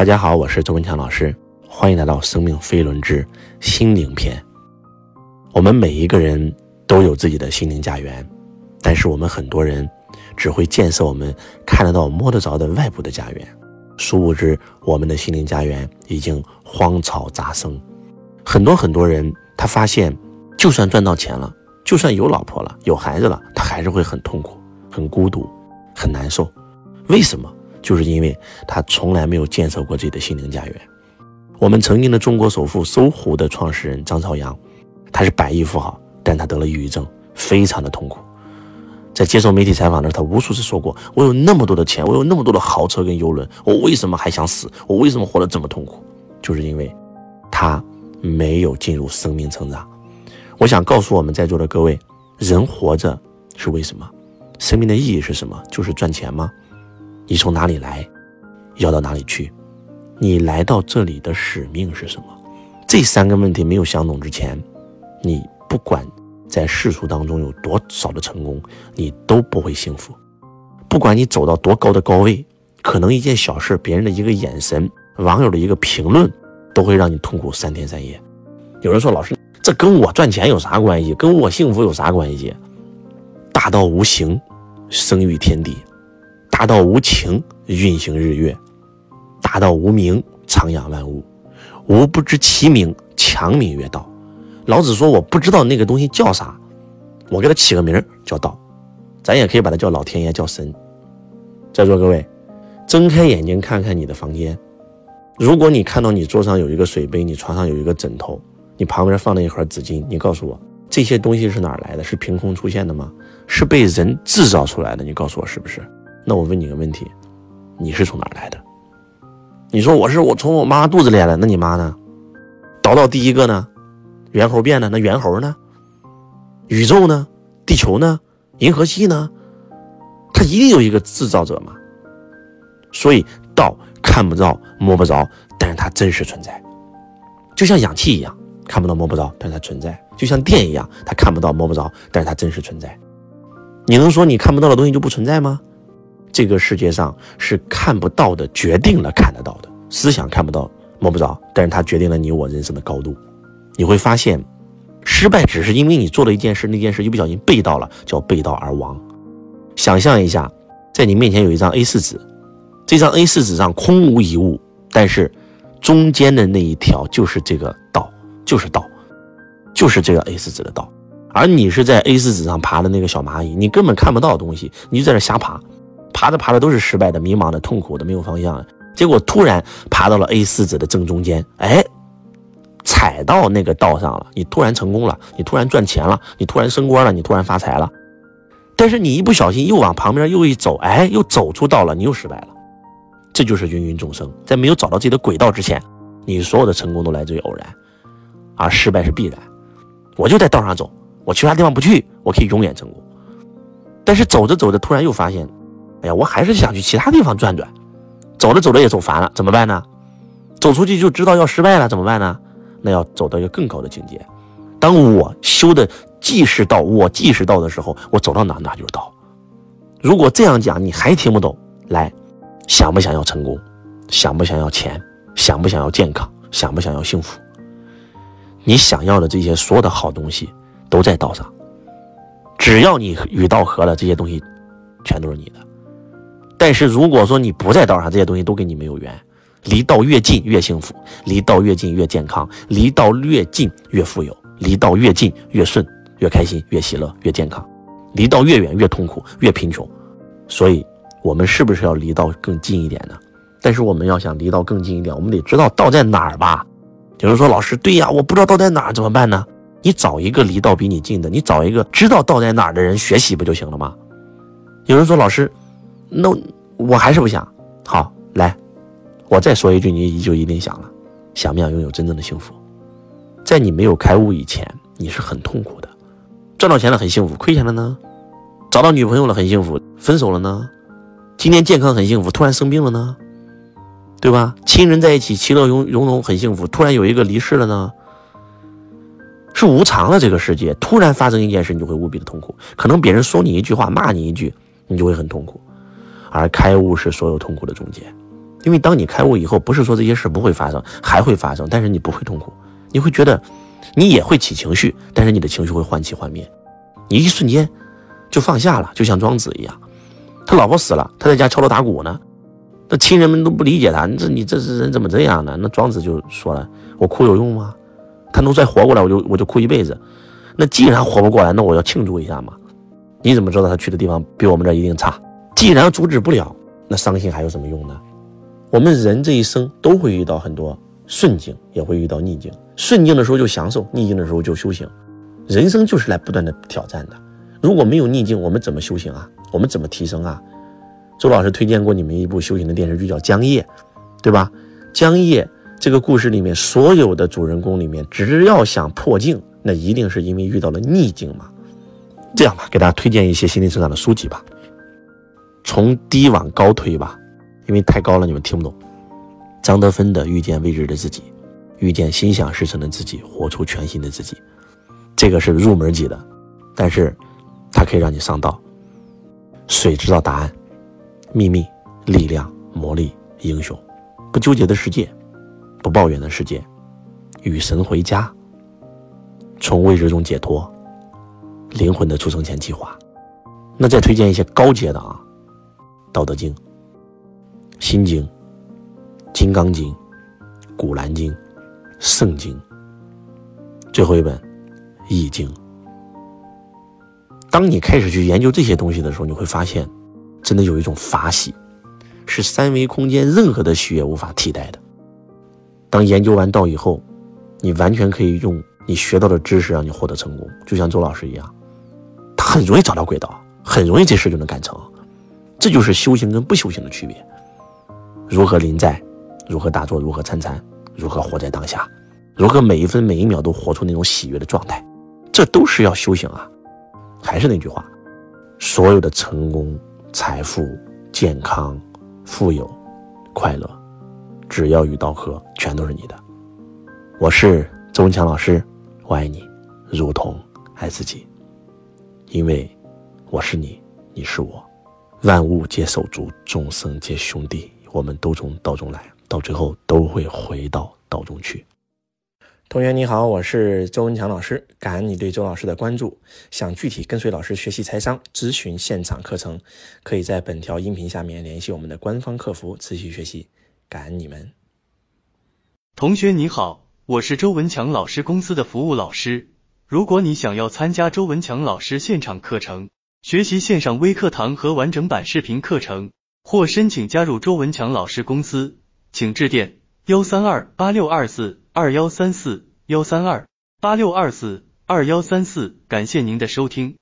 大家好，我是周文强老师，欢迎来到《生命飞轮之心灵篇》。我们每一个人都有自己的心灵家园，但是我们很多人只会建设我们看得到、摸得着的外部的家园，殊不知我们的心灵家园已经荒草杂生。很多很多人，他发现，就算赚到钱了，就算有老婆了、有孩子了，他还是会很痛苦、很孤独、很难受。为什么？就是因为他从来没有建设过自己的心灵家园。我们曾经的中国首富搜狐的创始人张朝阳，他是百亿富豪，但他得了抑郁症，非常的痛苦。在接受媒体采访的时候，他无数次说过：“我有那么多的钱，我有那么多的豪车跟游轮，我为什么还想死？我为什么活得这么痛苦？就是因为，他没有进入生命成长。”我想告诉我们在座的各位，人活着是为什么？生命的意义是什么？就是赚钱吗？你从哪里来，要到哪里去？你来到这里的使命是什么？这三个问题没有想懂之前，你不管在世俗当中有多少的成功，你都不会幸福。不管你走到多高的高位，可能一件小事，别人的一个眼神，网友的一个评论，都会让你痛苦三天三夜。有人说：“老师，这跟我赚钱有啥关系？跟我幸福有啥关系？”大道无形，生育天地。大道无情，运行日月；大道无名，徜徉万物。吾不知其名，强名曰道。老子说：“我不知道那个东西叫啥，我给它起个名叫道。咱也可以把它叫老天爷，叫神。”在座各位，睁开眼睛看看你的房间。如果你看到你桌上有一个水杯，你床上有一个枕头，你旁边放了一盒纸巾，你告诉我这些东西是哪来的？是凭空出现的吗？是被人制造出来的？你告诉我是不是？那我问你个问题，你是从哪来的？你说我是我从我妈肚子里来的，那你妈呢？倒到第一个呢？猿猴变的那猿猴呢？宇宙呢？地球呢？银河系呢？它一定有一个制造者嘛？所以道看不到摸不着，但是它真实存在，就像氧气一样，看不到摸不着，但是它存在；就像电一样，它看不到摸不着，但是它真实存在。你能说你看不到的东西就不存在吗？这个世界上是看不到的，决定了看得到的。思想看不到、摸不着，但是它决定了你我人生的高度。你会发现，失败只是因为你做了一件事，那件事一不小心背到了，叫背道而亡。想象一下，在你面前有一张 A4 纸，这张 A4 纸上空无一物，但是中间的那一条就是这个道，就是道，就是这个 A4 纸的道。而你是在 A4 纸上爬的那个小蚂蚁，你根本看不到东西，你就在那瞎爬。爬着爬着都是失败的、迷茫的、痛苦的、没有方向。结果突然爬到了 A4 纸的正中间，哎，踩到那个道上了。你突然成功了，你突然赚钱了，你突然升官了，你突然发财了。但是你一不小心又往旁边又一走，哎，又走出道了，你又失败了。这就是芸芸众生，在没有找到自己的轨道之前，你所有的成功都来自于偶然，而失败是必然。我就在道上走，我其他地方不去，我可以永远成功。但是走着走着，突然又发现。哎呀，我还是想去其他地方转转，走着走着也走烦了，怎么办呢？走出去就知道要失败了，怎么办呢？那要走到一个更高的境界。当我修的即是道，我即是道的时候，我走到哪哪就是道。如果这样讲你还听不懂，来，想不想要成功？想不想要钱？想不想要健康？想不想要幸福？你想要的这些所有的好东西都在道上，只要你与道合了，这些东西全都是你的。但是如果说你不在道上，这些东西都跟你没有缘。离道越近越幸福，离道越近越健康，离道越近越富有，离道越近越顺，越开心，越喜乐，越健康。离道越远越痛苦，越贫穷。所以，我们是不是要离道更近一点呢？但是我们要想离道更近一点，我们得知道道在哪儿吧。有人说：“老师，对呀，我不知道道在哪儿，怎么办呢？”你找一个离道比你近的，你找一个知道道在哪儿的人学习不就行了吗？有人说：“老师。”那我还是不想。好，来，我再说一句，你就一定想了。想不想拥有真正的幸福？在你没有开悟以前，你是很痛苦的。赚到钱了很幸福，亏钱了呢？找到女朋友了很幸福，分手了呢？今天健康很幸福，突然生病了呢？对吧？亲人在一起，其乐融融融，很幸福，突然有一个离世了呢？是无常的这个世界，突然发生一件事，你就会无比的痛苦。可能别人说你一句话，骂你一句，你就会很痛苦。而开悟是所有痛苦的终结，因为当你开悟以后，不是说这些事不会发生，还会发生，但是你不会痛苦，你会觉得你也会起情绪，但是你的情绪会幻起幻灭，你一瞬间就放下了，就像庄子一样，他老婆死了，他在家敲锣打鼓呢，那亲人们都不理解他，你这你这是人怎么这样呢？那庄子就说了，我哭有用吗？他能再活过来，我就我就哭一辈子。那既然活不过来，那我要庆祝一下嘛。你怎么知道他去的地方比我们这一定差？既然阻止不了，那伤心还有什么用呢？我们人这一生都会遇到很多顺境，也会遇到逆境。顺境的时候就享受，逆境的时候就修行。人生就是来不断的挑战的。如果没有逆境，我们怎么修行啊？我们怎么提升啊？周老师推荐过你们一部修行的电视剧，叫《江夜》，对吧？江夜这个故事里面，所有的主人公里面，只要想破镜，那一定是因为遇到了逆境嘛。这样吧，给大家推荐一些心灵成长的书籍吧，从低往高推吧。因为太高了，你们听不懂。张德芬的《遇见未知的自己》，遇见心想事成的自己，活出全新的自己，这个是入门级的，但是它可以让你上道。水知道答案，秘密、力量、魔力、英雄，不纠结的世界，不抱怨的世界，与神回家，从未知中解脱，灵魂的出生前计划。那再推荐一些高阶的啊，《道德经》。心经、金刚经、古兰经、圣经，最后一本易经。当你开始去研究这些东西的时候，你会发现，真的有一种法喜，是三维空间任何的喜悦无法替代的。当研究完道以后，你完全可以用你学到的知识让你获得成功，就像周老师一样，他很容易找到轨道，很容易这事就能干成。这就是修行跟不修行的区别。如何临在，如何打坐，如何参禅，如何活在当下，如何每一分每一秒都活出那种喜悦的状态，这都是要修行啊！还是那句话，所有的成功、财富、健康、富有、快乐，只要与道合，全都是你的。我是周文强老师，我爱你，如同爱自己，因为我是你，你是我，万物皆手足，众生皆兄弟。我们都从道中来，到最后都会回到道中去。同学你好，我是周文强老师，感恩你对周老师的关注。想具体跟随老师学习财商、咨询现场课程，可以在本条音频下面联系我们的官方客服持续学习。感恩你们。同学你好，我是周文强老师公司的服务老师。如果你想要参加周文强老师现场课程，学习线上微课堂和完整版视频课程。或申请加入周文强老师公司，请致电幺三二八六二四二幺三四幺三二八六二四二幺三四。感谢您的收听。